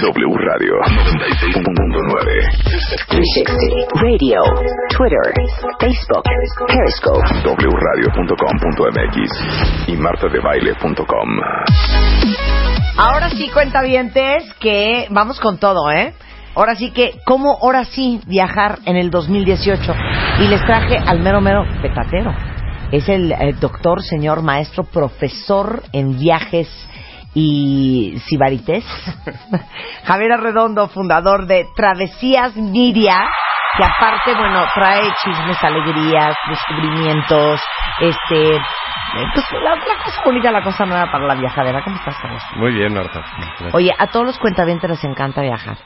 W Radio 96.9. 360 Radio, Twitter, Facebook, Periscope. wradio.com.mx y martadebaile.com. Ahora sí, cuentavientes, que vamos con todo, ¿eh? Ahora sí que, ¿cómo ahora sí viajar en el 2018? Y les traje al mero mero petatero. Es el, eh, doctor, señor, maestro, profesor en viajes y sibarites. Javier Arredondo, fundador de Travesías Media, que aparte, bueno, trae chismes, alegrías, descubrimientos, este... Pues la, la cosa bonita, la cosa nueva para la viajadera. ¿Cómo estás, Carlos? Muy bien, Marta. Oye, a todos los cuentavientes les encanta viajar.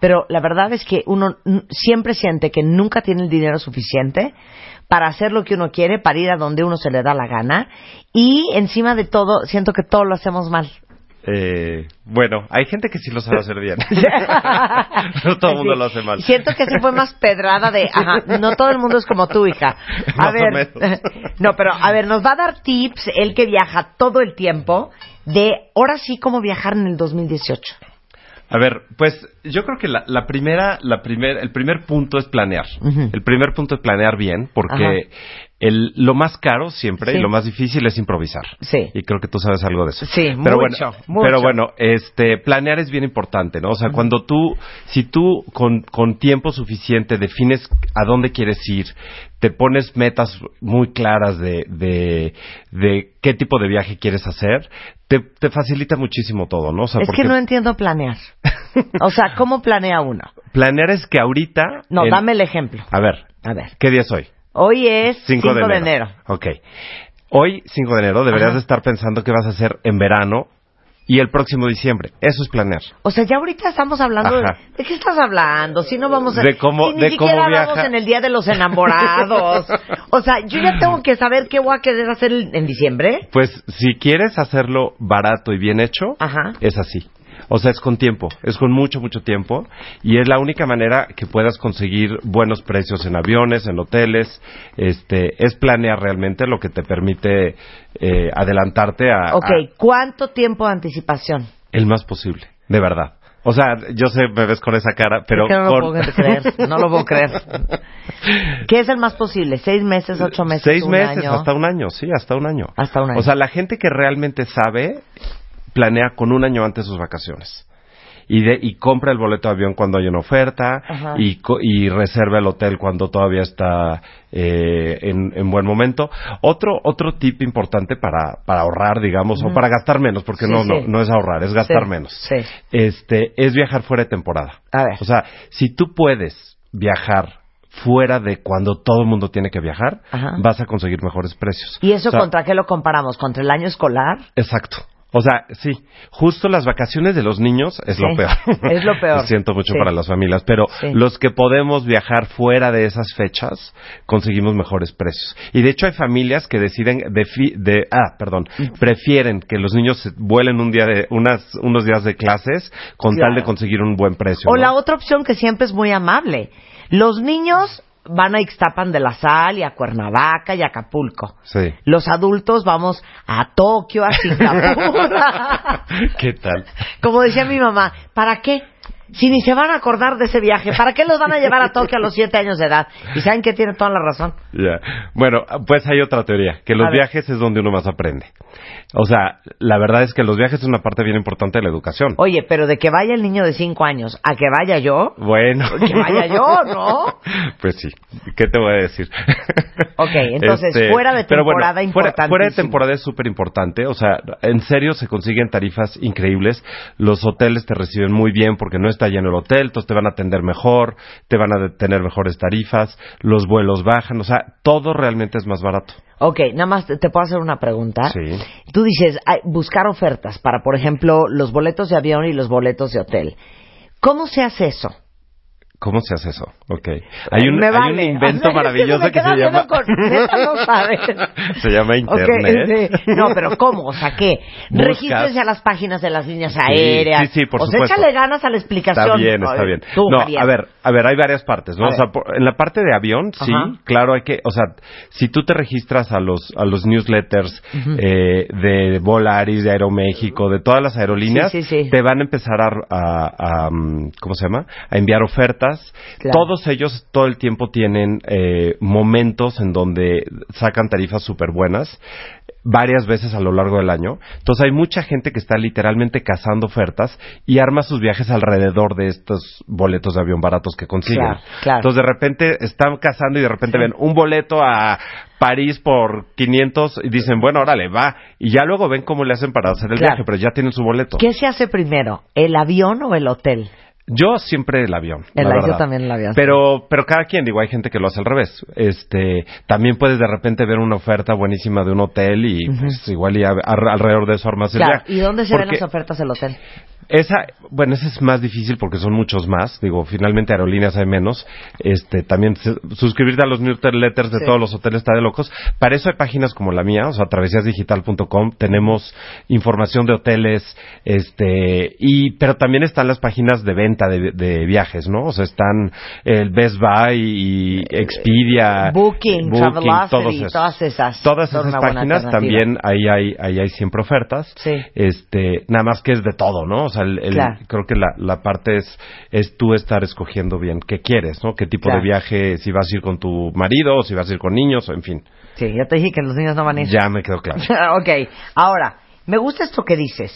Pero la verdad es que uno siempre siente que nunca tiene el dinero suficiente para hacer lo que uno quiere, para ir a donde uno se le da la gana. Y encima de todo, siento que todo lo hacemos mal. Eh, bueno, hay gente que sí lo sabe hacer bien. no todo el mundo lo hace mal. Siento que se fue más pedrada de, ajá, no todo el mundo es como tú, hija. A Más o ver, menos. no, pero a ver, nos va a dar tips, él que viaja todo el tiempo, de ahora sí cómo viajar en el 2018. A ver, pues yo creo que la, la primera, la primer, el primer punto es planear. El primer punto es planear bien, porque Ajá. El, lo más caro siempre Sí. y lo más difícil es improvisar. Sí. Y creo que tú sabes algo de eso. Sí, pero mucho, bueno, mucho. Pero bueno, este, planear es bien importante, ¿no? O sea, cuando tú, si tú con, con tiempo suficiente defines a dónde quieres ir, te pones metas muy claras de, de, de qué tipo de viaje quieres hacer, te, te facilita muchísimo todo, ¿no? O sea, es porque que no entiendo planear. O sea, ¿cómo planea uno? planear es que ahorita... No, en- dame el ejemplo. A ver, A ver. ¿qué día es hoy? Hoy es 5 de, enero. Ok. Hoy, 5 de enero, deberías Ajá. de estar pensando qué vas a hacer en verano y el próximo diciembre. Eso es planear. O sea, ya ahorita estamos hablando de. ¿de qué estás hablando? Si no vamos a De cómo- si ni de siquiera cómo vamos viaja. en el día de los enamorados. o sea, yo ya tengo que saber qué voy a querer hacer en en diciembre. Pues si quieres hacerlo barato y bien hecho, Ajá. es así. O sea, es con tiempo, es con mucho, mucho tiempo y es la única manera que puedas conseguir buenos precios en aviones, en hoteles. Este, es planear realmente lo que te permite eh, adelantarte a, Ok, a- ¿cuánto tiempo de anticipación? el más posible, de verdad. O sea, yo sé, me ves con esa cara, pero es que no con- lo puedo creer, no lo puedo creer. ¿Qué es el más posible? ¿Seis meses, ocho meses, Seis un meses, año? hasta un año, sí, hasta un año. Hasta un año. O sea, la gente que realmente sabe planea con un año antes sus vacaciones. Y, de, y compra el boleto de avión cuando hay una oferta Ajá. y, y reserva el hotel cuando todavía está eh, en, en buen momento. Otro otro tip importante para, para ahorrar, digamos, o para gastar menos, porque Sí, no, sí. no no es ahorrar, es gastar Sí, menos. sí. Este es viajar fuera de temporada. A ver. O sea, si tú puedes viajar fuera de cuando todo el mundo tiene que viajar, Ajá. vas a conseguir mejores precios. ¿Y eso O sea, contra qué lo comparamos? ¿Contra el año escolar? Exacto. O sea, sí, justo las vacaciones de los niños es Sí, lo peor. es lo peor. Lo siento mucho Sí. para las familias, pero Sí. los que podemos viajar fuera de esas fechas conseguimos mejores precios. Y de hecho hay familias que deciden de, fi- de ah, perdón, prefieren que los niños vuelen un día de unas unos días de clases con Claro. tal de conseguir un buen precio. O ¿no? la otra opción que siempre es muy amable. Los niños van a Ixtapan de la Sal y a Cuernavaca y a Acapulco. Sí. Los adultos vamos a Tokio, a Singapur. ¿Qué tal? Como decía mi mamá, ¿para qué? Si ni se van a acordar de ese viaje, ¿para qué los van a llevar a Tokio a los siete años de edad? Y saben que tiene toda la razón. Ya. Bueno, pues hay otra teoría, que los A ver. viajes es donde uno más aprende. O sea, la verdad es que los viajes es una parte bien importante de la educación. Oye, pero de que vaya el niño de cinco años a que vaya yo, Bueno. Que vaya yo, ¿no? Pues sí. ¿Qué te voy a decir? Ok, entonces, fuera de pero bueno, temporada, fuera, de temporada es súper importante. O sea, en serio se consiguen tarifas increíbles. Los hoteles te reciben muy bien porque no está lleno el hotel, entonces te van a atender mejor, te van a tener mejores tarifas, los vuelos bajan. O sea, todo realmente es más barato. Ok, nada más te, te puedo hacer una pregunta. Sí. Tú dices, buscar ofertas para, por ejemplo, los boletos de avión y los boletos de hotel. ¿Cómo se hace eso? ¿Cómo se hace eso? Ok. Hay un, hay invento O sea, es maravilloso me que se llama... con- no sabes. se llama Internet. sí. No, pero ¿cómo? O sea, ¿qué? Buscas- Regístrense a las páginas de las líneas aéreas. sí, sí, por o sea, supuesto. échale ganas a la explicación. Está bien, está bien. tú, no, a ver, a ver, hay varias partes, ¿no? A O sea, ver. por- en la parte de avión, sí, Ajá. claro, hay que, o sea, si tú te registras a los a los newsletters eh, de Volaris, de Aeroméxico, de todas las aerolíneas, Sí, te van a empezar a, a- a, mm, ¿cómo se llama? A enviar ofertas. Claro. Todos ellos todo el tiempo tienen eh, momentos en donde sacan tarifas súper buenas varias veces a lo largo del año. Entonces hay mucha gente que está literalmente cazando ofertas y arma sus viajes alrededor de estos boletos de avión baratos que consiguen. Claro, claro. Entonces de repente están cazando y de repente Sí. ven un boleto a París por 500 y dicen, bueno, órale, va. Y ya luego ven cómo le hacen para hacer el Claro. viaje, pero ya tienen su boleto. ¿Qué se hace primero? ¿El avión o el hotel? Yo siempre el avión. El la yo también el avión. Pero, pero cada quien, digo, hay gente que lo hace al revés. Este, también puedes de repente ver una oferta buenísima de un hotel y pues, igual y a- a- alrededor de eso armas el Claro. viaje. ¿Y dónde se ven las ofertas del hotel? Esa, bueno, esa es más difícil porque son muchos más. Digo, finalmente aerolíneas hay menos. Este, también se- suscribirte a los newsletters de Sí. todos los hoteles está de locos. Para eso hay páginas como la mía, o sea, travesiasdigital.com. Tenemos información de hoteles, este, y, pero también están las páginas de venta de, de viajes, ¿no? O sea, están el Best Buy y Expedia. Booking, Travelocity, todos esos. todas esas. Todas esas páginas también ahí hay, ahí hay siempre ofertas. Sí. Este, nada más que es de todo, ¿no? Sea, el, el- Claro. creo que la, la parte es, es tú estar escogiendo bien qué quieres, ¿no? Qué tipo Claro. de viaje, si vas a ir con tu marido, o si vas a ir con niños, o en fin. Sí, ya te dije que los niños no van a ir. Ya me quedó claro. ok, ahora, me gusta esto que dices.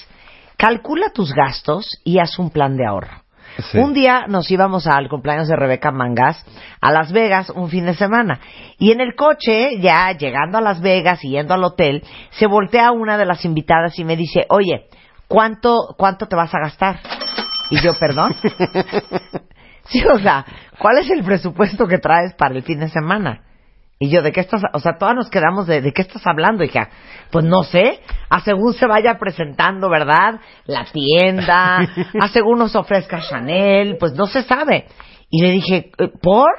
Calcula tus gastos y haz un plan de ahorro. Sí. Un día nos íbamos al cumpleaños de Rebeca Mangas a Las Vegas un fin de semana. Y en el coche, ya llegando a Las Vegas y yendo al hotel, se voltea una de las invitadas y me dice, oye, ¿cuánto, cuánto te vas a gastar? Y yo, perdón. sí, o sea, ¿cuál es el presupuesto que traes para el fin de semana? Y yo, ¿de qué estás? O sea, todas nos quedamos de, ¿de qué estás hablando, hija? Pues no sé, a según se vaya presentando, ¿verdad? La tienda, a según nos ofrezca Chanel, pues no se sabe. Y le dije, "Eh, ¿por?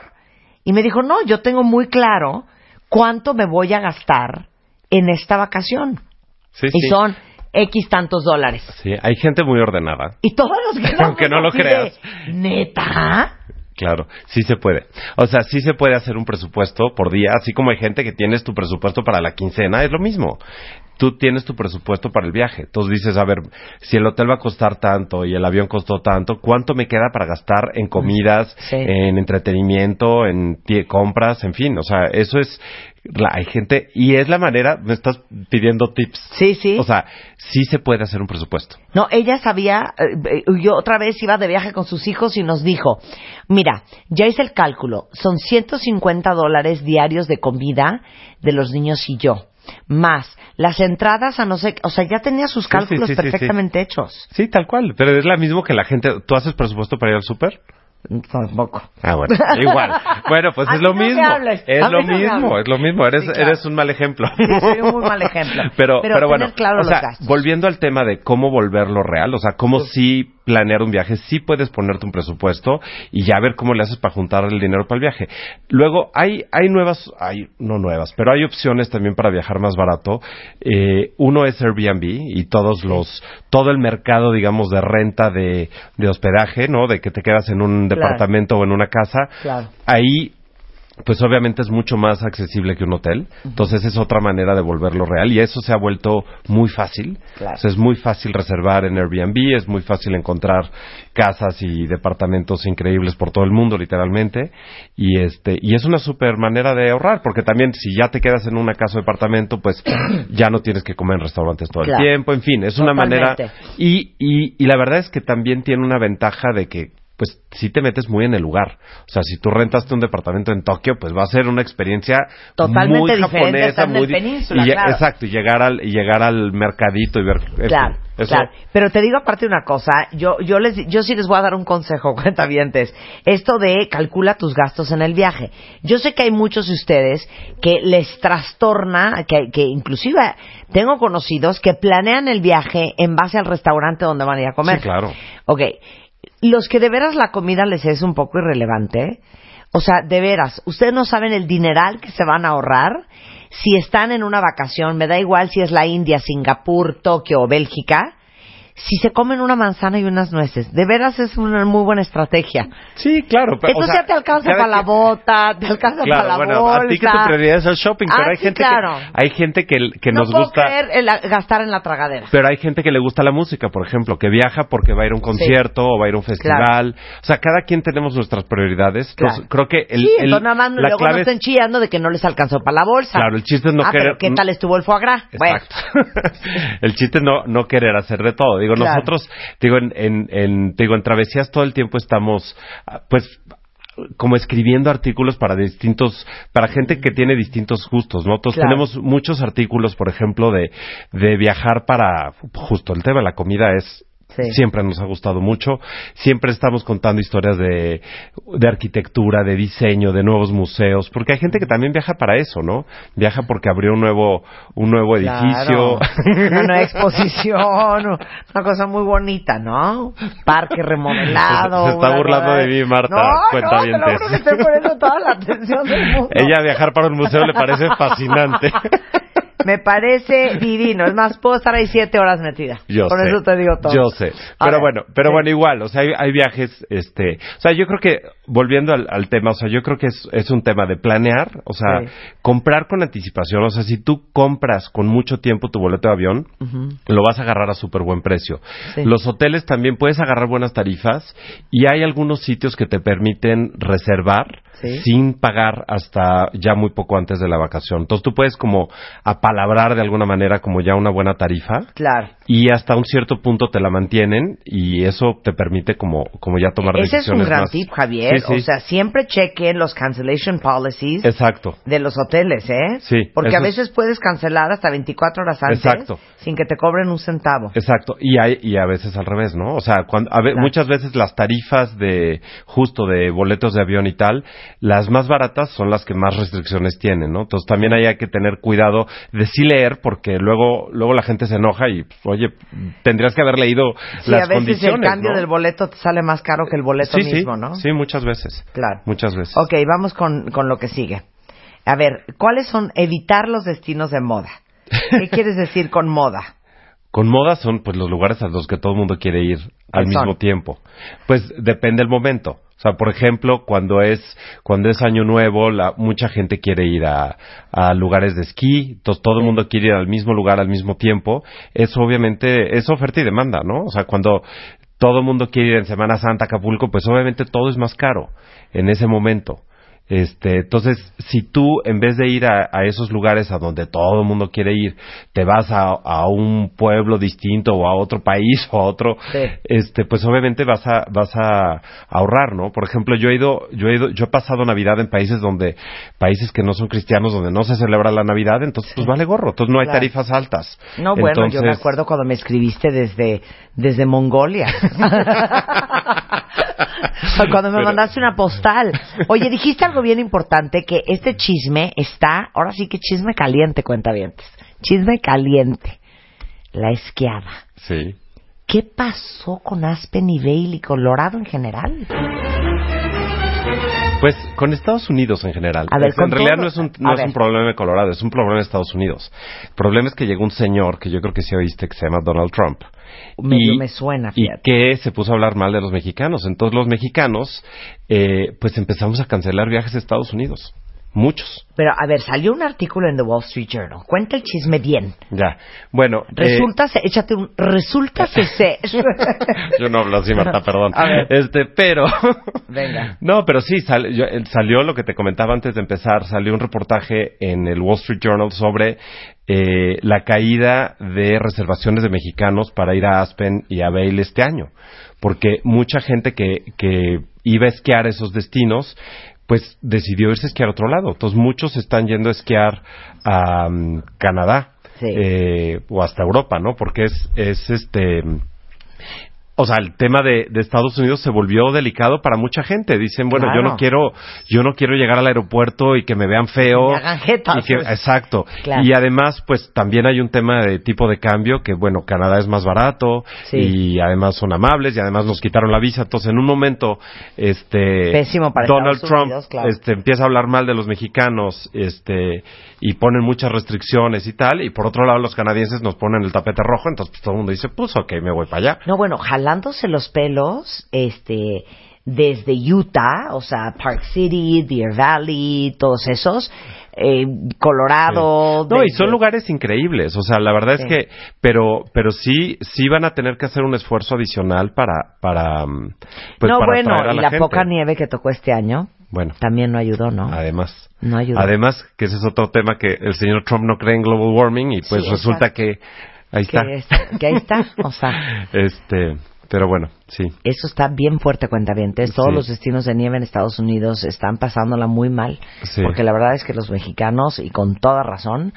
Y me dijo, no, yo tengo muy claro cuánto me voy a gastar en esta vacación. Sí, Y sí. son X tantos dólares. Sí, hay gente muy ordenada. Y todos nos quedamos Aunque no lo de, creas. ¿Neta? Claro, sí se puede. O sea, sí se puede hacer un presupuesto por día, así como hay gente que tienes tu presupuesto para la quincena, es lo mismo. Tú tienes tu presupuesto para el viaje. Entonces dices, a ver, si el hotel va a costar tanto y el avión costó tanto, ¿cuánto me queda para gastar en comidas, Sí. en entretenimiento, en compras, en fin? O sea, eso es, la- hay gente, y es la manera, me estás pidiendo tips. Sí, sí. O sea, sí se puede hacer un presupuesto. No, ella sabía, eh, yo otra vez iba de viaje con sus hijos y nos dijo, mira, ya hice el cálculo, son 150 dólares diarios de comida de los niños y yo, más las entradas a no sé, o sea, ya tenía sus cálculos sí, sí, sí, perfectamente hechos. Sí, tal cual. Pero es la mismo que la gente, ¿tú haces presupuesto para ir al súper? Tampoco. Ah, bueno, igual. Bueno, pues es lo mismo. Es lo mismo, es lo mismo. Eres, Sí, claro. eres un mal ejemplo. Soy un muy mal ejemplo. Pero, pero, Pero bueno, claro o sea, volviendo al tema de cómo volverlo real, o sea, cómo sí planear un viaje, sí puedes ponerte un presupuesto y ya ver cómo le haces para juntar el dinero para el viaje. Luego, hay, hay nuevas, hay, no nuevas, pero hay opciones también para viajar más barato. Eh, uno es Airbnb y todos los, todo el mercado, digamos, de renta de, de hospedaje, ¿no? De que te quedas en un Claro. departamento o en una casa. Claro. Ahí pues obviamente es mucho más accesible que un hotel. Entonces es otra manera de volverlo real y eso se ha vuelto muy fácil. Claro. O sea, es muy fácil reservar en Airbnb, es muy fácil encontrar casas y departamentos increíbles por todo el mundo, literalmente. Y este y es una super manera de ahorrar porque también si ya te quedas en una casa o departamento, pues ya no tienes que comer en restaurantes todo Claro. el tiempo. En fin, es una manera y, y, y la verdad es que también tiene una ventaja de que pues si te metes muy en el lugar. O sea, si tú rentaste un departamento en Tokio, pues va a ser una experiencia Totalmente muy japonesa, en muy di- península, y- claro. Exacto, y llegar al y llegar al mercadito y ver en Claro, eso- claro. Pero te digo aparte una cosa, yo, yo les, yo sí les voy a dar un consejo, cuentavientes. Esto de calcula tus gastos en el viaje. Yo sé que hay muchos de ustedes que les trastorna, que, que inclusive tengo conocidos que planean el viaje en base al restaurante donde van a ir a comer. Sí, claro. Ok. Los que de veras la comida les es un poco irrelevante, o sea, de veras, ustedes no saben el dineral que se van a ahorrar si están en una vacación, me da igual si es la India, Singapur, Tokio o Bélgica, si se comen una manzana y unas nueces. De veras es una muy buena estrategia. Sí, claro. Pero, Entonces o sea, ya te alcanza para la bota, te alcanza Claro, para la bueno, bolsa. a ti que tu prioridad es el shopping, pero Ah, hay sí, gente claro. que hay gente que, que no nos puedo gusta creer el gastar en la tragadera. pero hay gente que le gusta la música, por ejemplo, que viaja porque va a ir a un concierto o va a ir a un festival. O sea, cada quien tenemos nuestras prioridades. Claro. Entonces, creo que el, sí, el- entonces nada más la luego no clave es- estén chillando de que no les alcanzó para la bolsa. Claro, el chiste es no ah, querer- pero ¿qué tal estuvo el foie gras? Bueno, Exacto. el chiste es no, no querer hacer de todo. Digo, Claro. nosotros, digo, en, en, en- digo, en Travesías todo el tiempo estamos, ah, pues, como escribiendo artículos para distintos, para gente que tiene distintos gustos, ¿no? Entonces Claro. tenemos muchos artículos, por ejemplo, de, de viajar para, justo el tema de la comida es, Sí. siempre nos ha gustado mucho. Siempre estamos contando historias de, de arquitectura, de diseño, de nuevos museos, porque hay gente que también viaja para eso, ¿no? Viaja porque abrió un nuevo, un nuevo edificio. Claro. Una exposición, una cosa muy bonita, ¿no? Parque remodelado. Se- se está burlando de mí, Marta, No, no, te lo cuentavientes. juro que estoy poniendo toda la atención del mundo. Ella viajar para un museo le parece fascinante. Me parece divino. Es más, puedo estar ahí siete horas metida. Yo Por sé. eso te digo todo. Yo sé. Pero ver, bueno, pero sí. bueno, igual, o sea, hay, hay viajes, este, o sea, yo creo que, volviendo al, al tema, o sea, yo creo que es, es un tema de planear, o sea, Sí. comprar con anticipación, o sea, si tú compras con mucho tiempo tu boleto de avión, lo vas a agarrar a súper buen precio. Sí. Los hoteles también puedes agarrar buenas tarifas y hay algunos sitios que te permiten reservar sin pagar hasta ya muy poco antes de la vacación. Entonces tú puedes como apalabrar de alguna manera como ya una buena tarifa Claro. y hasta un cierto punto te la mantienen y eso te permite como, como ya tomar Ese es un decisiones gran más. tip, Javier. Sí, sí. O sea, siempre chequen los cancellation policies Exacto. de los hoteles, ¿eh? Sí, Porque a es- veces puedes cancelar hasta 24 horas antes Exacto. sin que te cobren un centavo. Exacto, y hay y a veces al revés, ¿no? O sea, cuando a ve- Claro. muchas veces las tarifas de justo de boletos de avión y tal, las más baratas son las que más restricciones tienen, ¿no? Entonces también hay que tener cuidado de sí leer porque luego luego la gente se enoja y pues, oye, tendrías que haber leído Sí, las a veces condiciones, el cambio ¿no? del boleto te sale más caro que el boleto sí, mismo, sí, ¿no? Sí, muchas veces. Claro. Muchas veces. Ok, vamos con, con lo que sigue. A ver, ¿cuáles son evitar los destinos de moda? ¿Qué quieres decir con moda? Con moda son pues los lugares a los que todo el mundo quiere ir al mismo tiempo. Pues depende del momento. O sea, por ejemplo, cuando es cuando es año nuevo, la, mucha gente quiere ir a, a lugares de esquí, entonces todo el mundo quiere ir al mismo lugar al mismo tiempo. Eso obviamente es oferta y demanda, ¿no? O sea, cuando todo el mundo quiere ir en Semana Santa a Acapulco, pues obviamente todo es más caro en ese momento. Este, entonces, si tú en vez de ir a, a esos lugares a donde todo el mundo quiere ir, te vas a, a un pueblo distinto o a otro país o a otro, Sí. este, pues obviamente vas a vas a ahorrar, ¿no? Por ejemplo, yo he ido, yo he ido, yo he pasado Navidad en países donde países que no son cristianos, donde no se celebra la Navidad, entonces pues vale gorro, entonces no hay Claro. tarifas altas. No, bueno, yo me acuerdo cuando me escribiste desde, desde Mongolia. cuando me Pero- mandaste una postal. Oye, dijiste algo bien importante, que este chisme está, ahora sí que chisme caliente, cuenta Chisme caliente. La esquiada. Sí. ¿Qué pasó con Aspen y Bailey, Colorado en general? Pues con Estados Unidos en general. A ver, en realidad todo- no es un, no es un problema de Colorado, es un problema de Estados Unidos. El problema es que llegó un señor que yo creo que sí oíste que se llama Donald Trump. Medio me suena, y fíjate. que se puso a hablar mal de los mexicanos. Entonces los mexicanos, eh, pues empezamos a cancelar viajes a Estados Unidos. Muchos. Pero, a ver, salió un artículo en The Wall Street Journal. Cuenta el chisme bien. Ya. Bueno. eh, Resulta, se- échate un, resulta que se... Yo no hablo así, Marta, perdón. A ver. Este, pero. Venga. No, pero sí, sal- yo- eh, salió lo que te comentaba antes de empezar. Salió un reportaje en el Wall Street Journal sobre eh, la caída de reservaciones de mexicanos para ir a Aspen y a Vail este año. Porque mucha gente que, que iba a esquiar esos destinos, pues decidió irse a esquiar a otro lado. Entonces muchos están yendo a esquiar a mm, Canadá Sí. eh, o hasta Europa, ¿no? Porque es, es este o sea, el tema de, de, Estados Unidos se volvió delicado para mucha gente. Dicen, bueno, Claro. yo no quiero, yo no quiero llegar al aeropuerto y que me vean feo. Me hagan jetas. Y que- exacto. Claro. Y además, pues también hay un tema de tipo de cambio que, bueno, Canadá es más barato Sí. y además son amables y además nos quitaron la visa. Entonces, en un momento, este, Pésimo para Donald Estados Trump, Unidos, claro. este, empieza a hablar mal de los mexicanos, este, y ponen muchas restricciones y tal. Y por otro lado, los canadienses nos ponen el tapete rojo. Entonces, pues, todo el mundo dice, pues, ok, me voy para allá. No, bueno, jalándose los pelos, este, desde Utah, o sea, Park City, Deer Valley, todos esos, eh, Colorado. No, y son lugares increíbles, o sea, la verdad Sí. es que, pero, pero sí, sí van a tener que hacer un esfuerzo adicional para, para, mm, pues no, para bueno, a y la, poca nieve que tocó este año Bueno, también no ayudó, ¿no? además, No ayudó. además que ese es otro tema que el señor Trump no cree en global warming y pues Sí, resulta que ahí que, está. es- que ahí está, o sea, Este, pero bueno, sí. eso está bien fuerte, cuentavientes. Todos Sí. los destinos de nieve en Estados Unidos están pasándola muy mal, Sí. porque la verdad es que los mexicanos, y con toda razón,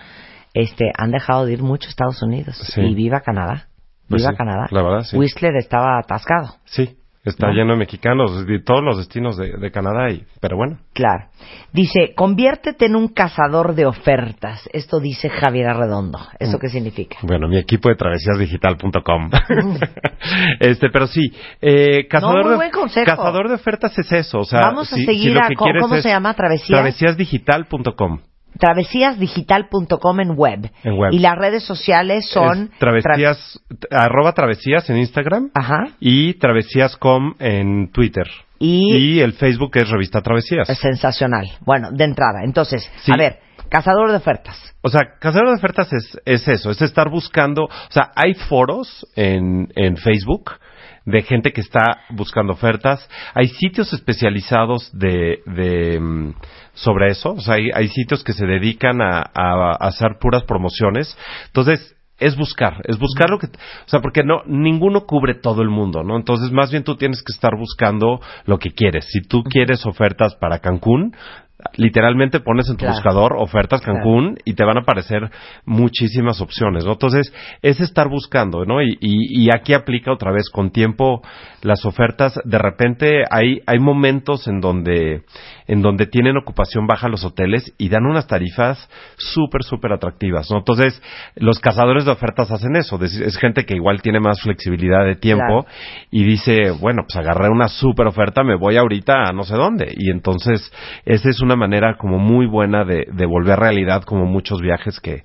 este, han dejado de ir mucho a Estados Unidos. Sí. Y viva Canadá. Pues Viva Canadá. la verdad, sí. Whistler estaba atascado. Sí, está No. lleno de mexicanos de todos los destinos de, de Canadá y, pero bueno. Claro. Dice, conviértete en un cazador de ofertas. Esto dice Javier Arredondo. ¿Eso Mm. qué significa? Bueno, mi equipo de travesíasdigital.com. este, pero sí, eh, cazador, No, muy de, buen consejo. cazador de ofertas es eso. O sea, Vamos a si- seguir si a- ¿cómo- cómo se llama? ¿Travesías? Travesíasdigital.com. Travesíasdigital.com en web. En web. Y las redes sociales son... Es travesías, arroba travesías en Instagram Ajá. y travesías.com en Twitter. Y, Y el Facebook es Revista Travesías. es sensacional. Bueno, de entrada. Entonces, Sí. a ver, cazador de ofertas. O sea, cazador de ofertas es, es eso, es estar buscando, o sea, hay foros en, en Facebook de gente que está buscando ofertas, hay sitios especializados de, de mm, sobre eso, o sea, hay, hay sitios que se dedican a, a- a hacer puras promociones, entonces es buscar, es buscar lo que, o sea, porque no, ninguno cubre todo el mundo, ¿no? Entonces, más bien tú tienes que estar buscando lo que quieres. Si tú quieres ofertas para Cancún, literalmente pones en tu Claro. buscador ofertas Claro. Cancún y te van a aparecer muchísimas opciones, ¿no? Entonces, es estar buscando, ¿no? Y, y, y aquí aplica otra vez con tiempo las ofertas. De repente hay, hay momentos en donde, en donde tienen ocupación baja los hoteles y dan unas tarifas súper, súper atractivas, ¿no? Entonces, los cazadores de ofertas hacen eso. Es, gente que igual tiene más flexibilidad de tiempo Claro. y dice, bueno, pues agarré una súper oferta, me voy ahorita a no sé dónde. Y entonces, esa es una manera como muy buena de, de volver realidad como muchos viajes que,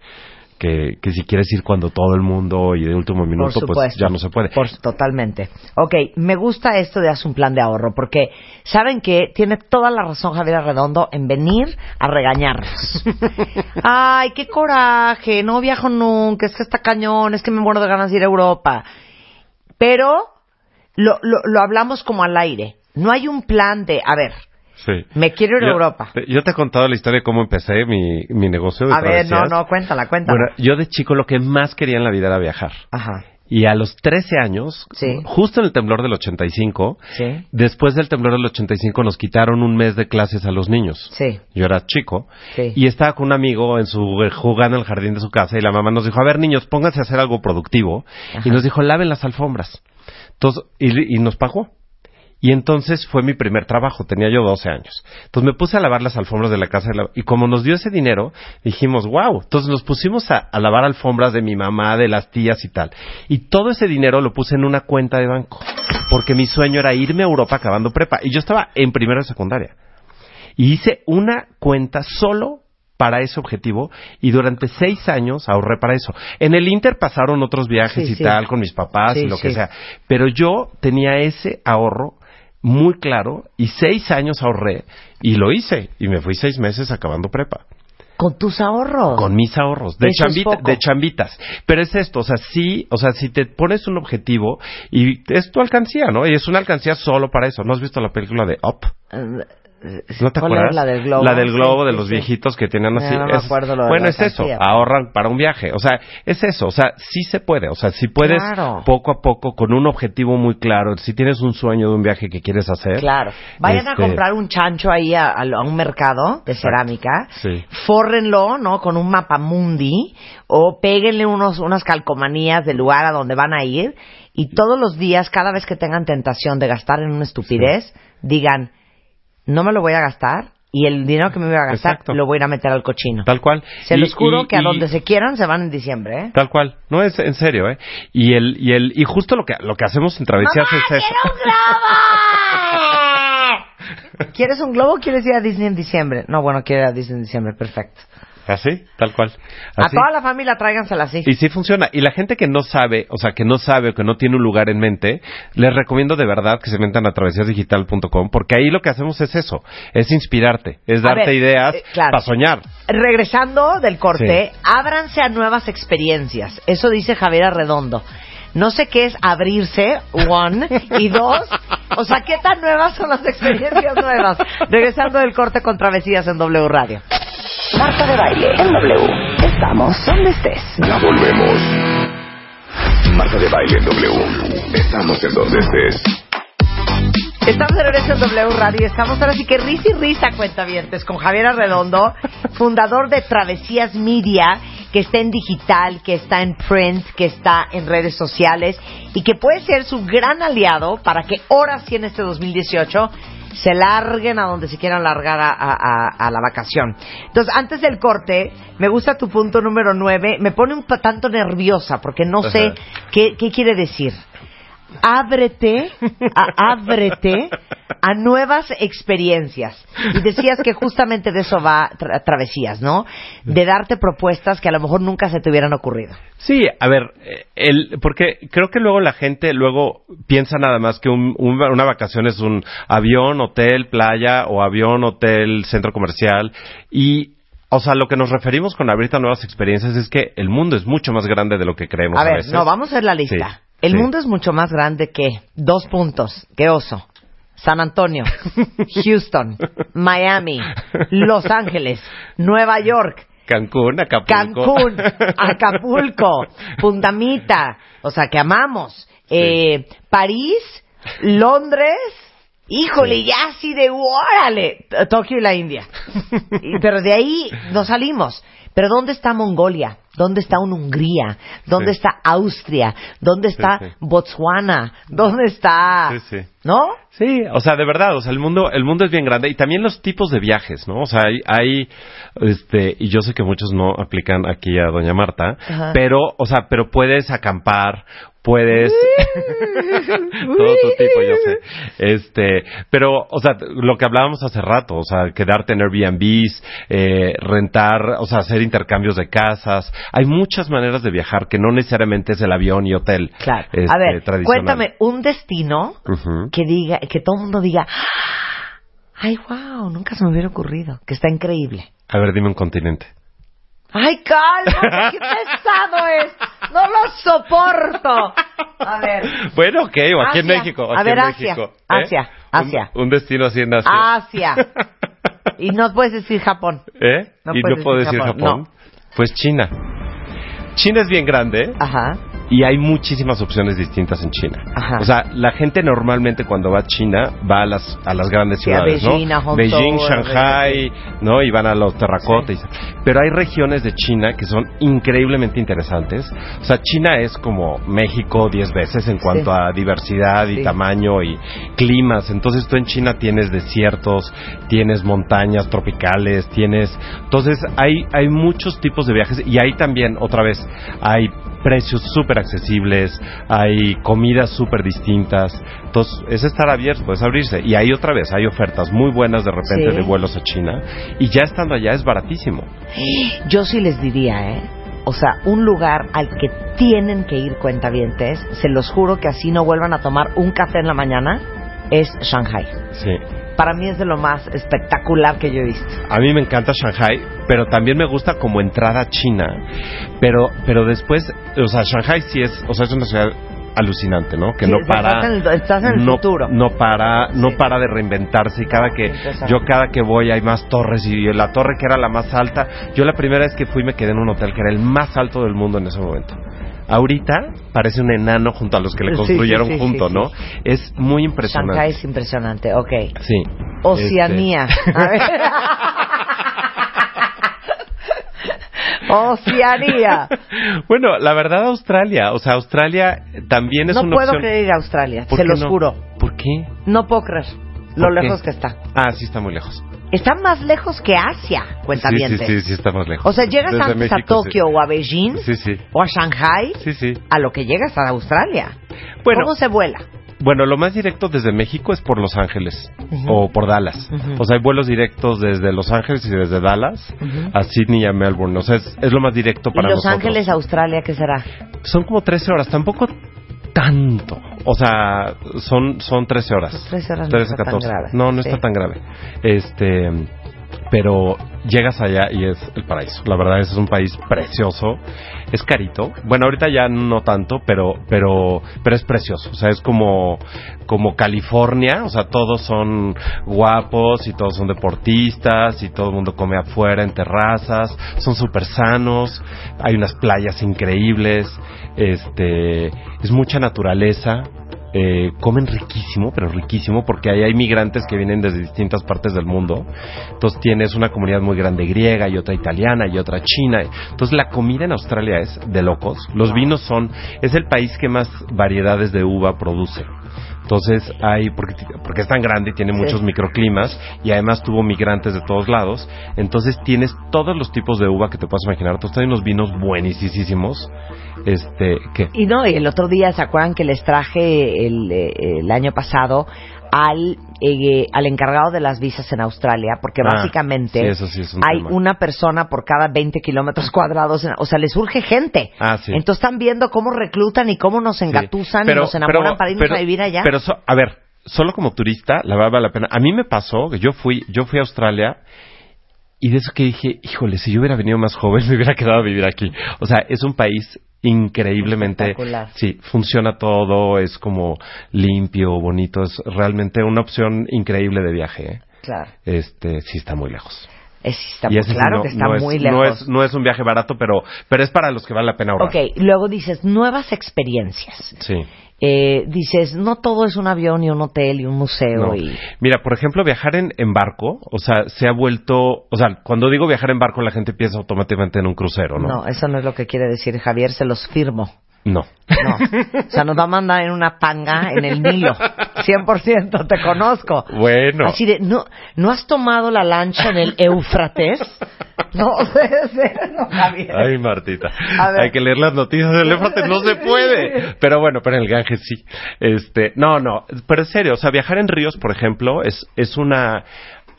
que, que si quieres ir cuando todo el mundo y de último minuto, pues ya no se puede. Por, totalmente. Ok, me gusta esto de hacer un plan de ahorro, porque saben que tiene toda la razón Javier Arredondo en venir a regañarnos. Ay, qué coraje, no viajo nunca, es que está cañón, es que me muero de ganas de ir a Europa. Pero lo, lo, lo hablamos como al aire. No hay un plan de, a ver, Sí. me quiero ir a Europa. Yo te he contado la historia de cómo empecé mi, mi negocio de A ver, no, no, cuéntala, cuéntala. Bueno, yo de chico lo que más quería en la vida era viajar. Ajá, Y a los 13 años, Sí. justo en el temblor del 85, sí, después del temblor del 85 nos quitaron un mes de clases a los niños. sí, Yo era chico sí. y estaba con un amigo en su jugando en el jardín de su casa y la mamá nos dijo, a ver niños, pónganse a hacer algo productivo. Ajá. Y nos dijo, laven las alfombras. Entonces, y, y nos pagó. Y entonces fue mi primer trabajo, tenía yo 12 años. Entonces me puse a lavar las alfombras de la casa de la- y como nos dio ese dinero, dijimos, wow. Entonces nos pusimos a, a lavar alfombras de mi mamá, de las tías y tal. Y todo ese dinero lo puse en una cuenta de banco. Porque mi sueño era irme a Europa acabando prepa. Y yo estaba en primero de secundaria. Y hice una cuenta solo para ese objetivo y durante seis años ahorré para eso. En el Inter pasaron otros viajes Sí, y sí. tal con mis papás Sí, y lo que sea. Pero yo tenía ese ahorro muy claro y seis años ahorré y lo hice y me fui seis meses acabando prepa Con tus ahorros. con mis ahorros de, chambita- de chambitas. Pero es esto, o sea, sí, o sea, si te pones un objetivo y es tu alcancía, ¿no? Y es una alcancía solo para eso. ¿No has visto la película de Up? Eh, ¿No te ¿Cuál acuerdas? la del globo? La del globo Sí, de sí, los sí. viejitos que tenían así. No, no me Es- acuerdo lo de bueno, es eso. Ahorran para un viaje. O sea, es eso. O sea, sí se puede. O sea, si puedes Claro. poco a poco, con un objetivo muy claro, si tienes un sueño de un viaje que quieres hacer. Claro. Vayan a este, comprar un chancho ahí a, a lo- a un mercado de cerámica. Sí. Fórrenlo, ¿no? Con un mapamundi. O péguenle unos, unas calcomanías del lugar a donde van a ir. Y todos los días, cada vez que tengan tentación de gastar en una estupidez, digan, no me lo voy a gastar. Y el dinero que me voy a gastar Exacto. lo voy a ir a meter al cochino. Tal cual. Se Y- los juro y- que a y- donde se quieran se van en diciembre, ¿eh? Tal cual. No es en serio, ¿eh? Y el, y el, y justo lo que, lo que hacemos en Travesías es eso. ¿Quieres un globo o quieres ir a Disney en diciembre? No, bueno, quiero ir a Disney en diciembre, perfecto. Así, tal cual. A toda la familia tráigansela así. Y sí funciona. Y la gente que no sabe, o sea, que no sabe o que no tiene un lugar en mente, les recomiendo de verdad que se metan a travesiasdigital.com porque ahí lo que hacemos es eso, es inspirarte, es darte ver, ideas eh, claro. para soñar. Regresando del corte, Sí. ábranse a nuevas experiencias. Eso dice Javier Arredondo. No sé qué es abrirse, one, y dos, o sea, ¿qué tan nuevas son las experiencias nuevas? Regresando del corte con Travesías en W Radio. Marta de baile en W. Estamos donde estés. Ya volvemos. Marta de Baile en W. Estamos en donde estés. Estamos de regreso en W Radio y estamos ahora sí que risa y risa, cuentavientes, con Javier Arredondo, fundador de Travesías Media, que está en digital, que está en print, que está en redes sociales y que puede ser su gran aliado para que ahora sí en este 2018 se larguen a donde se quieran largar a, a- a- a la vacación. Entonces, antes del corte, me gusta tu punto número 9, me pone un tanto nerviosa porque no sé qué quiere decir. Ábrete, a- ábrete a nuevas experiencias. Y decías que justamente de eso va tra- travesías, ¿no? De darte propuestas que a lo mejor nunca se te hubieran ocurrido. Sí, a ver, eh, el, porque creo que luego la gente luego piensa nada más que un- un- una vacación es un avión, hotel, playa o avión, hotel, centro comercial y o sea, lo que nos referimos con abrirte a nuevas experiencias es que el mundo es mucho más grande de lo que creemos A a, ver, veces. no, vamos a ver la lista. Sí, El sí. mundo es mucho más grande que dos puntos, que oso. San Antonio, Houston, Miami, Los Ángeles, Nueva York, Cancún, Acapulco. Cancún, Acapulco, Puntamita, o sea, que amamos. Eh, París, Londres, híjole, Sí. ya así de órale, Tokio y la India. Y- Pero de ahí nos salimos. Pero ¿dónde está Mongolia? ¿Dónde está Hungría? ¿Dónde Sí. está Austria? ¿Dónde está. Botswana? ¿Dónde está? ¿No? Sí, o sea, de verdad, o sea, el mundo, el mundo es bien grande y también los tipos de viajes, ¿no? O sea, hay, hay, este, y yo sé que muchos no aplican aquí a Doña Marta, Ajá. pero, o sea, pero puedes acampar, puedes, todo tu tipo, yo sé, este, pero, o sea, lo que hablábamos hace rato, o sea, quedarte en Airbnbs, eh, rentar, o sea, hacer intercambios de casas, hay muchas maneras de viajar que no necesariamente es el avión y hotel, Claro. este, a ver, tradicional. cuéntame un destino. Que diga, que todo el mundo diga, "Ah, ay, wow, nunca se me hubiera ocurrido, que está increíble. A ver, dime un continente. Ay, calma, qué pesado es, no lo soporto. A ver, Bueno, ok, o aquí en Asia. México. A aquí ver, en Asia, México, ¿eh? Asia, Un- Asia. Un, destino así en Asia. Asia. Y no puedes decir Japón. ¿Eh? No y no puedo decir Japón, Japón. Pues China. China es bien grande Ajá. Y hay muchísimas opciones distintas en China. Ajá. O sea, la gente normalmente cuando va a China va a las, a las grandes Sí, a ciudades, Beijing, ¿no? a Beijing, a Shanghai, ¿no? Y van a los terracotas. Pero hay regiones de China que son increíblemente interesantes. O sea, China es como México 10 veces en cuanto Sí. a diversidad y tamaño y climas. Entonces tú en China tienes desiertos, tienes montañas tropicales, tienes... Entonces hay, hay muchos tipos de viajes y ahí también, otra vez, hay precios súper accesibles, hay comidas súper distintas. Entonces es estar abierto, es abrirse. Y ahí otra vez, hay ofertas muy buenas de repente Sí. de vuelos a China. Y ya estando allá es baratísimo. Yo sí les diría, ¿eh? O sea, un lugar al que tienen que ir cuentavientes, se los juro que así no vuelvan a tomar un café en la mañana, es Shanghai. Sí. Para mí es de lo más espectacular que yo he visto. A mí me encanta Shanghai, pero también me gusta como entrada a China. Pero, pero después, o sea, Shanghai sí es, o sea, es una ciudad alucinante, ¿no? Que Sí, no estás para en el- estás en el no, futuro. no para no Sí. para de reinventarse y cada que yo cada que voy hay más torres y la torre que era la más alta, yo la primera vez que fui me quedé en un hotel que era el más alto del mundo en ese momento. Ahorita parece un enano junto a los que le construyeron sí, sí, junto, ¿no? Es muy impresionante. Shanghai es impresionante, ok. Sí. Oceanía. Este, A ver. Oceanía. bueno, la verdad Australia, o sea, Australia también es No una puedo opción. creer Australia, ¿Por se los no? juro. ¿Por qué? No puedo creer lo lejos que está. Ah, sí está muy lejos. Está más lejos que Asia, cuenta sí, bien. sí, sí, sí está más lejos. O sea, llegas antes a México, sí. Tokio o a Beijing Sí, sí. o a Shanghai Sí, sí. a lo que llegas a Australia. Bueno, ¿Cómo se vuela? Bueno, lo más directo desde México es por Los Ángeles o por Dallas. O sea, hay vuelos directos desde Los Ángeles y desde Dallas a Sydney y a Melbourne. O sea, es, es lo más directo ¿Y para Los nosotros. Ángeles, Australia, qué será? Son como 13 horas, tampoco tanto. O sea, son, son 13 horas. Pues 13 horas no está tan 14. grave. No, no Sí. está tan grave. Este, pero llegas allá y es el paraíso. La verdad es, un país precioso. Es carito. Bueno, ahorita ya no tanto, pero, pero, pero es precioso. O sea, es como, como California. O sea, todos son guapos y todos son deportistas y todo el mundo come afuera en terrazas. Son súper sanos. Hay unas playas increíbles. Este, es mucha naturaleza. Eh, comen riquísimo, pero riquísimo, porque ahí hay migrantes que vienen desde distintas partes del mundo. Entonces tienes una comunidad muy grande griega y otra italiana y otra china. Entonces la comida en Australia es de locos. Los vinos son, es el país que más variedades de uva produce. Entonces hay, porque, porque es tan grande y tiene Sí. muchos microclimas y además tuvo migrantes de todos lados. Entonces tienes todos los tipos de uva que te puedas imaginar. Entonces hay unos vinos buenísimos. Este, que Y no, y el otro día, ¿se acuerdan que les traje el, eh, el año pasado al, eh, al encargado de las visas en Australia? Porque Ah, básicamente sí, eso sí es un hay tema. una persona por cada 20 kilómetros cuadrados. o sea, les surge gente. Ah, sí. Entonces están viendo cómo reclutan y cómo nos engatusan y nos enamoran pero- para irnos pero- a vivir allá. Pero, so- a ver, solo como turista, la verdad vale la pena. A mí me pasó que yo fui, yo fui a Australia y de eso que dije, híjole, si yo hubiera venido más joven, me hubiera quedado a vivir aquí. O sea, es un país increíblemente, sí, funciona todo, es como limpio, bonito, es realmente una opción increíble de viaje. ¿eh? claro. Este, sí está muy lejos. Es, está Y sí claro no- que está no es- muy No lejos. es, no es un viaje barato, pero, pero es para los que vale la pena ahorrar. Ok, luego dices, nuevas experiencias. Sí. Eh, dices, no todo es un avión y un hotel y un museo No. y... Mira, por ejemplo, viajar en, en barco, o sea, se ha vuelto, o sea, cuando digo viajar en barco, la gente piensa automáticamente en un crucero, ¿no? No, eso no es lo que quiere decir Javier, se los firmo. No. No. O sea, nos va a mandar en una panga en el Nilo. 100%, te conozco. Bueno. Así de, ¿no, ¿no has tomado la lancha en el Éufrates? No, no, Javier. Ay, Martita. Hay que leer las noticias del Éufrates, no se puede. Pero bueno, pero en el Ganges sí. Este, no, no, pero en serio, o sea, viajar en ríos, por ejemplo, es es una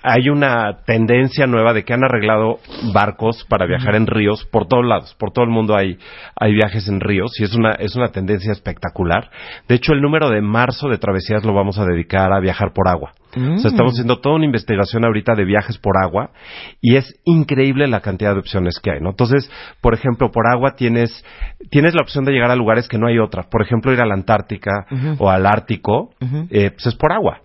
hay una tendencia nueva de que han arreglado barcos para viajar en ríos por todos lados, por todo el mundo hay hay viajes en ríos y es una es una tendencia espectacular. De hecho, el número de marzo de travesías lo vamos a dedicar a viajar por agua. O sea, estamos haciendo toda una investigación ahorita de viajes por agua y es increíble la cantidad de opciones que hay, ¿no? Entonces, por ejemplo, por agua tienes, tienes la opción de llegar a lugares que no hay otra. Por ejemplo, ir a la Antártica o al Ártico, eh, pues es por agua.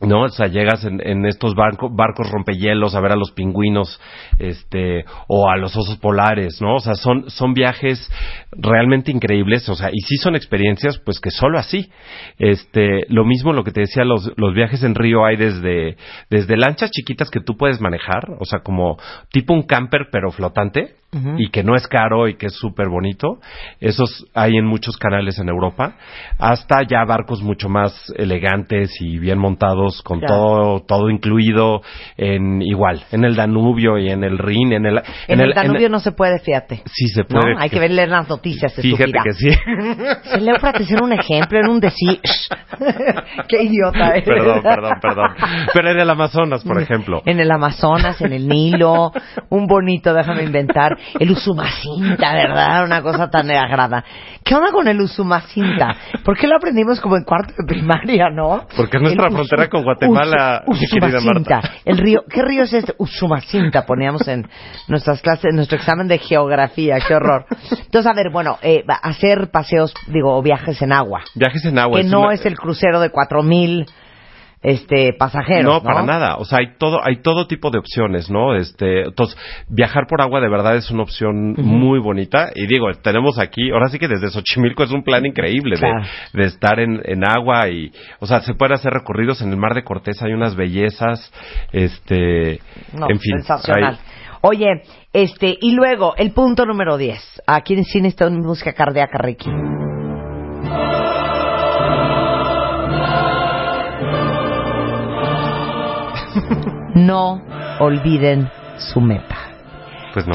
¿No? O sea, llegas en, en estos barco- barcos rompehielos a ver a los pingüinos, este, o a los osos polares, ¿no? O sea, son, son viajes realmente increíbles, o sea, y sí son experiencias, pues que solo así. Este, lo mismo lo que te decía, los, los viajes en río hay desde, desde lanchas chiquitas que tú puedes manejar, o sea, como tipo un camper pero flotante, y que no es caro y que es súper bonito. Esos hay en muchos canales en Europa. Hasta ya barcos mucho más elegantes y bien montados con Claro. todo, todo incluido en igual, en el Danubio y en el Rin, en el, En, el, Danubio no se puede, fíjate. Sí se No, puede. hay que ver leer las noticias, Fíjate estúpida. que sí. El Éufrates era un ejemplo, era un decir. Qué idiota eres. perdón, perdón, perdón. Pero en el Amazonas, por ejemplo. En el Amazonas, en el Nilo, un bonito, déjame inventar, el Usumacinta, ¿verdad? Una cosa tan agrada. ¿Qué onda con el Usumacinta? ¿Por qué lo aprendimos como en cuarto de primaria, no? Porque es nuestra El frontera con Guatemala, mi querida. Marta. El río, ¿qué río es este? Usumacinta, poníamos en nuestras clases, en nuestro examen de geografía, qué horror. Entonces, a ver, bueno, eh, hacer paseos, digo, o viajes en agua. Viajes en agua. que es no una- es el crucero de cuatro mil este, pasajeros. No, No, para nada. O sea, hay todo, hay todo tipo de opciones, ¿no? Este, entonces, viajar por agua de verdad es una opción muy bonita. Y digo, tenemos aquí, ahora sí que desde Xochimilco es un plan increíble de- Claro. de, estar en, en agua y, o sea, se pueden hacer recorridos en el mar de Cortés, hay unas bellezas, este, No, en fin. sensacional. hay- Oye, este, y luego, el punto número 10. Aquí en cine está una música cardíaca, Ricky. No olviden su meta. pues no.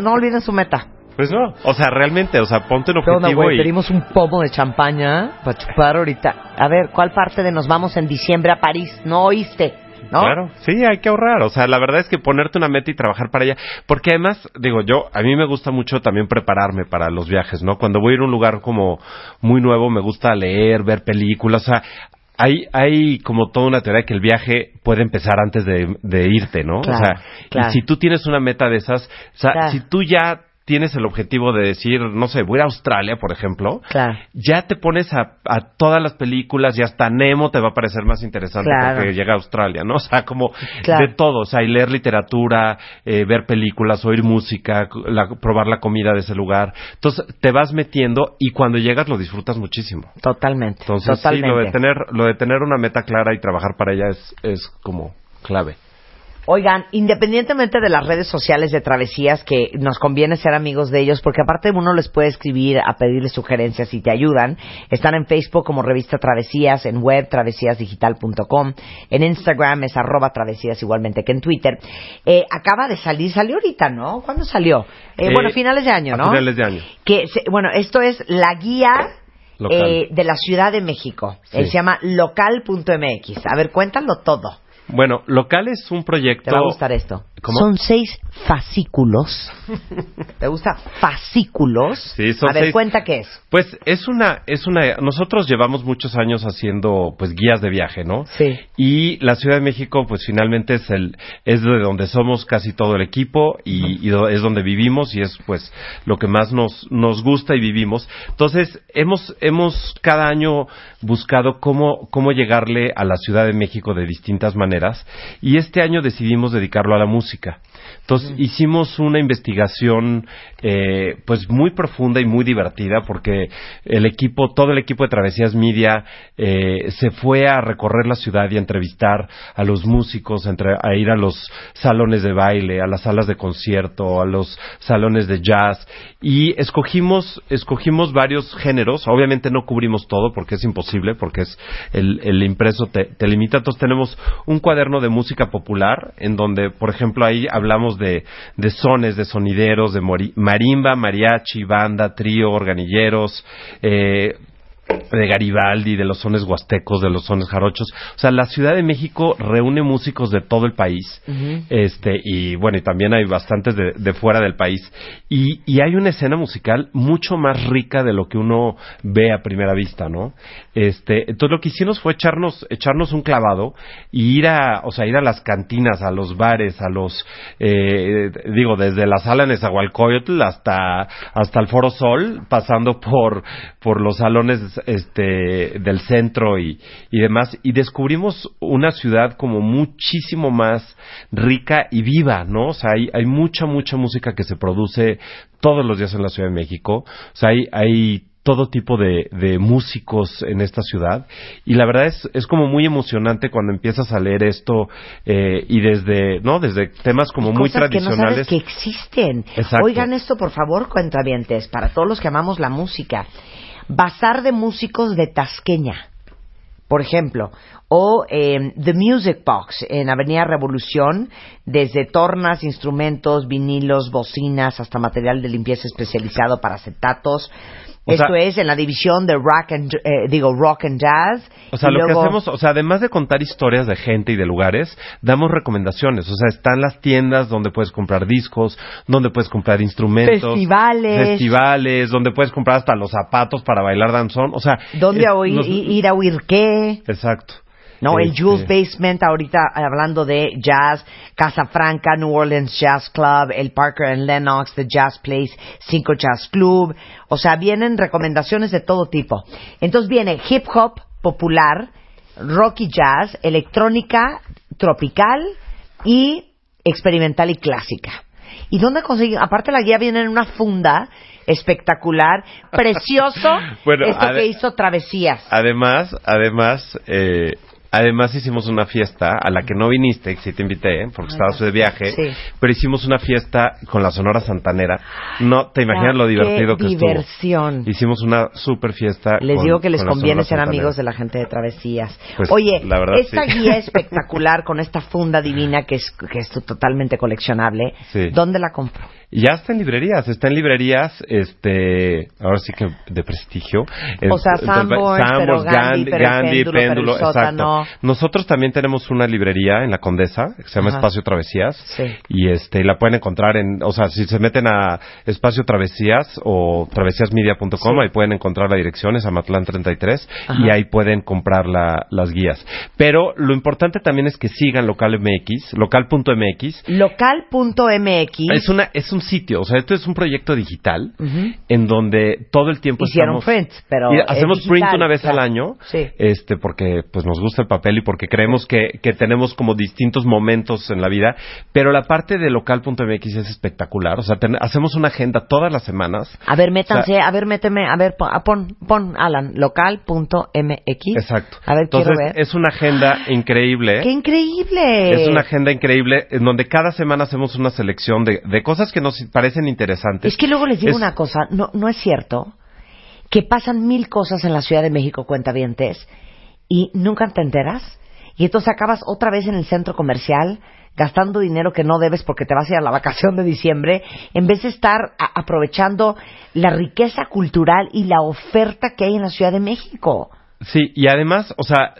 No olviden su meta. Pues no. O sea, realmente, o sea, ponte un ¿Qué onda, objetivo güey? y... Pedimos un pomo de champaña para chupar ahorita. A ver, ¿cuál parte de nos vamos en diciembre a París? ¿No oíste? ¿No? Claro, sí, hay que ahorrar. O sea, la verdad es que ponerte una meta y trabajar para ella. Porque además, digo, yo, a mí me gusta mucho también prepararme para los viajes, ¿no? Cuando voy a ir a un lugar como muy nuevo, me gusta leer, ver películas. O sea, hay, hay como toda una teoría que el viaje puede empezar antes de, de irte, ¿no? Claro, o sea, claro. y si tú tienes una meta de esas, o sea, Claro. si tú ya tienes el objetivo de decir, no sé, voy a Australia, por ejemplo, Claro. ya te pones a, a todas las películas y hasta Nemo te va a parecer más interesante Claro. porque llega a Australia, ¿no? O sea, como Claro. de todo, o sea, y leer literatura, eh, ver películas, oír música, la- probar la comida de ese lugar. Entonces, te vas metiendo y cuando llegas lo disfrutas muchísimo. Totalmente. Entonces, totalmente. sí, lo de tener, lo de tener una meta clara y trabajar para ella es, es como clave. Oigan, independientemente de las redes sociales de Travesías, que nos conviene ser amigos de ellos, porque aparte uno les puede escribir a pedirles sugerencias y te ayudan. Están en Facebook como Revista Travesías, en web travesíasdigital.com, en Instagram es arroba travesías igualmente que en Twitter. Eh, acaba de salir, salió ahorita, ¿no? ¿Cuándo salió? Eh, Eh, bueno, finales de año, a ¿no? finales de año. Que, se- bueno, esto es la guía eh, de la Ciudad de México. Sí. Eh, se llama local.mx. A ver, cuéntalo todo. Bueno, local es un proyecto. Te va a gustar esto. ¿Cómo? Son seis fascículos. ¿Te gusta? Fascículos. Sí, son A ver, seis- cuenta qué es. Pues es una, es una, nosotros llevamos muchos años haciendo pues guías de viaje, ¿no? Sí. Y la Ciudad de México pues finalmente es el, es de donde somos casi todo el equipo y, y es donde vivimos y es pues lo que más nos, nos gusta y vivimos. Entonces hemos, hemos cada año buscado cómo, cómo llegarle a la Ciudad de México de distintas maneras y este año decidimos dedicarlo a la música. Entonces hicimos una investigación eh, pues muy profunda y muy divertida porque el equipo, todo el equipo de Travesías Media eh, se fue a recorrer la ciudad y a entrevistar a los músicos, a, entre- a ir a los salones de baile, a las salas de concierto, a los salones de jazz y escogimos escogimos varios géneros. Obviamente no cubrimos todo porque es imposible porque es el, el impreso te, te limita. Entonces tenemos un cuaderno de música popular en donde, por ejemplo, ahí hablamos de, de sones, de sonideros, de marimba, mariachi, banda, trío, organilleros, eh, de Garibaldi, de los sones huastecos, de los sones jarochos. O sea, la Ciudad de México reúne músicos de todo el país. Este, y bueno, y también hay bastantes de, de fuera del país. Y, y hay una escena musical mucho más rica de lo que uno ve a primera vista, ¿no? Este, entonces lo que hicimos fue echarnos, echarnos un clavado y ir a, o sea, ir a las cantinas, a los bares, a los, eh, digo, desde la sala en Esahualcoyotl hasta, hasta el Foro Sol, pasando por, por los salones, este, del centro y, y demás, y descubrimos una ciudad como muchísimo más rica y viva, ¿no? O sea, hay, hay mucha, mucha música que se produce todos los días en la Ciudad de México. O sea, hay, hay todo tipo de, de músicos en esta ciudad y la verdad es, es como muy emocionante cuando empiezas a leer esto eh, y desde no desde temas como muy Cosas que no sabes tradicionales que existen. Exacto. Oigan esto, por favor, cuentavientes, para todos los que amamos la música. Bazar de músicos de Tasqueña, por ejemplo, o eh, The Music Box en Avenida Revolución, desde tornas, instrumentos, vinilos, bocinas, hasta material de limpieza especializado para acetatos. O Esto sea- es en la división de rock and, eh, digo, rock and jazz. O sea, lo luego- que hacemos, o sea, además de contar historias de gente y de lugares, damos recomendaciones. O sea, están las tiendas donde puedes comprar discos, donde puedes comprar instrumentos. Festivales. Festivales, donde puedes comprar hasta los zapatos para bailar danzón. O sea. ¿Dónde es- a oír- nos- ir a oír qué? Exacto. No, el Este, Jules Basement, ahorita hablando de jazz, Casa Franca, New Orleans Jazz Club, el Parker and Lennox, The Jazz Place, Cinco Jazz Club. O sea, vienen recomendaciones de todo tipo. Entonces viene hip hop popular, rock y jazz, electrónica, tropical y experimental y clásica. ¿Y dónde conseguir? Aparte la guía viene en una funda espectacular, precioso, Bueno, esto que hizo Travesías. Además, además, eh, además hicimos una fiesta a la que no viniste, que sí te invité, porque estabas de viaje, Sí. pero hicimos una fiesta con la Sonora Santanera. No te imaginas lo divertido qué que diversión. estuvo. Hicimos una super fiesta. Les con- digo que les conviene ser Santanera. amigos de la gente de Travesías. Pues, Oye, la verdad, esta sí. guía espectacular con esta funda divina que es, que es totalmente coleccionable, Sí. ¿dónde la compro? Ya está en librerías, está en librerías, este, ahora sí que de prestigio. O sea, Sanborns, pero Gandhi, pero el péndulo, sótano. exacto. Nosotros también tenemos una librería en la Condesa, que se llama Ajá. Espacio Travesías. Sí. Y este, la pueden encontrar en, o sea, si se meten a Espacio Travesías o travesíasmedia.com, Sí. ahí pueden encontrar la dirección, es Amatlán 33, Ajá. y ahí pueden comprar la- las guías. Pero lo importante también es que sigan Local MX, local.mx, Local.mx. es una es un sitio, o sea, esto es un proyecto digital en donde todo el tiempo Hicieron estamos print, pero y hacemos digital, print una vez claro. al año, Sí. este porque pues nos gusta el papel y porque creemos que, que tenemos como distintos momentos en la vida, pero la parte de local.mx es espectacular, o sea, ten- hacemos una agenda todas las semanas. A ver, métanse, O sea- a ver, méteme, a ver, pon, ah, pon, pon, Alan, local.mx. Exacto. A ver, Entonces, quiero ver. es una agenda increíble. ¡Qué increíble! Es una agenda increíble en donde cada semana hacemos una selección de, de cosas que nos parecen interesantes. Es que luego les digo Es- una cosa, no, no es cierto que pasan mil cosas en la Ciudad de México, cuentavientes, y nunca te enteras. Y entonces acabas otra vez en el centro comercial gastando dinero que no debes porque te vas a ir a la vacación de diciembre, en vez de estar a- aprovechando la riqueza cultural y la oferta que hay en la Ciudad de México. Sí, y además, o sea,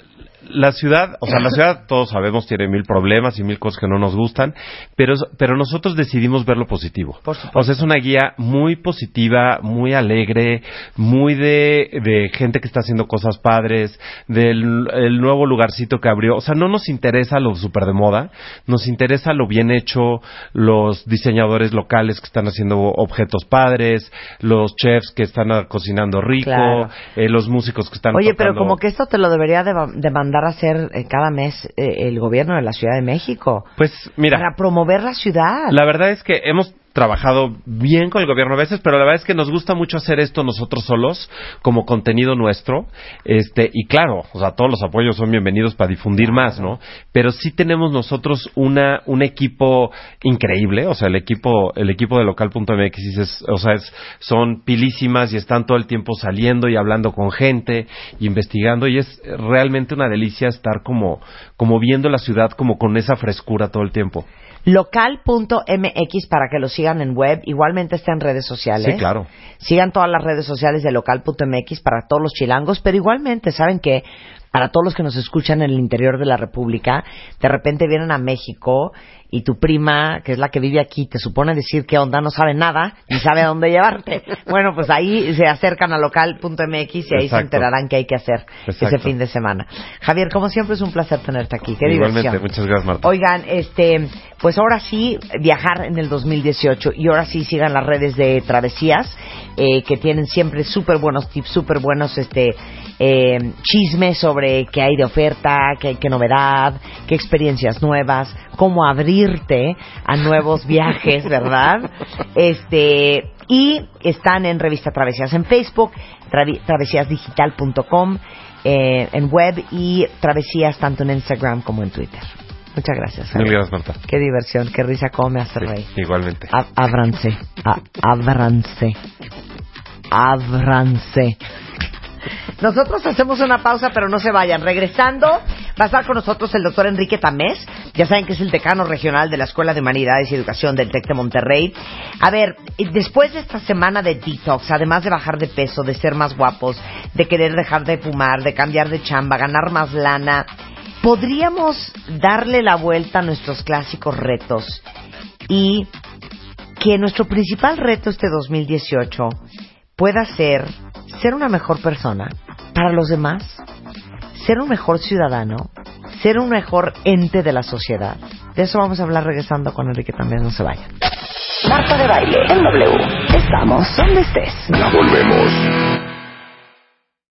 la ciudad, o sea, la ciudad, todos sabemos, tiene mil problemas y mil cosas que no nos gustan, pero, pero nosotros decidimos ver lo positivo. Por supuesto. O sea, es una guía muy positiva, muy alegre, muy de, de gente que está haciendo cosas padres, del el nuevo lugarcito que abrió. O sea, no nos interesa lo súper de moda, nos interesa lo bien hecho, los diseñadores locales que están haciendo objetos padres, los chefs que están cocinando rico, Claro. eh, los músicos que están Oye, pero como que esto te lo debería de, de mandar a hacer eh, cada mes eh, el gobierno de la Ciudad de México. Pues mira, Para promover la ciudad. la verdad es que hemos trabajado bien con el gobierno a veces, pero la verdad es que nos gusta mucho hacer esto nosotros solos como contenido nuestro, este y claro, o sea, todos los apoyos son bienvenidos para difundir más, ¿no? Pero sí tenemos nosotros una un equipo increíble, o sea, el equipo el equipo de local.mx es, o sea, es, son pilísimas y están todo el tiempo saliendo y hablando con gente, y investigando y es realmente una delicia estar como como viendo la ciudad como con esa frescura todo el tiempo. local.mx para que lo sigan en web, igualmente está en redes sociales. Sí, claro. Sigan todas las redes sociales de local.mx para todos los chilangos, pero igualmente, ¿saben que Para todos los que nos escuchan en el interior de la República, de repente vienen a México y tu prima, que es la que vive aquí, te supone decir qué onda, no sabe nada, ni sabe a dónde llevarte. Bueno, pues ahí se acercan a local.mx y ahí se enterarán qué hay que hacer ese Exacto. fin de semana. Javier, como siempre es un placer tenerte aquí. Qué Igualmente, diversión. muchas gracias, Marta. Oigan, este, pues ahora sí, viajar en el 2018 y ahora sí sigan las redes de travesías eh, que tienen siempre súper buenos tips, súper buenos este, eh, chismes sobre qué hay de oferta, qué, qué novedad, qué experiencias nuevas, cómo abrirte a nuevos viajes, ¿verdad? Este, y están en Revista Travesías en Facebook, travesíasdigital.com, eh, en web y Travesías tanto en Instagram como en Twitter. Muchas gracias. Mil Javier. gracias, Marta. Qué diversión, qué risa, cómo me hace Sí, reír. igualmente. A- Ábranse, a- ábranse, ábranse. Nosotros hacemos una pausa, pero no se vayan. Regresando, va a estar con nosotros el doctor Enrique Tamés, Ya saben que es el decano regional de la Escuela de Humanidades y Educación del TEC de Monterrey. A ver, después de esta semana de detox, además de bajar de peso, de ser más guapos, de querer dejar de fumar, de cambiar de chamba, ganar más lana, ¿podríamos darle la vuelta a nuestros clásicos retos y que nuestro principal reto este 2018 pueda ser ser una mejor persona para los demás, ser un mejor ciudadano, ser un mejor ente de la sociedad. De eso vamos a hablar regresando con Enrique también, no se vaya. Marta de baile en W. Estamos donde estés. Ya volvemos.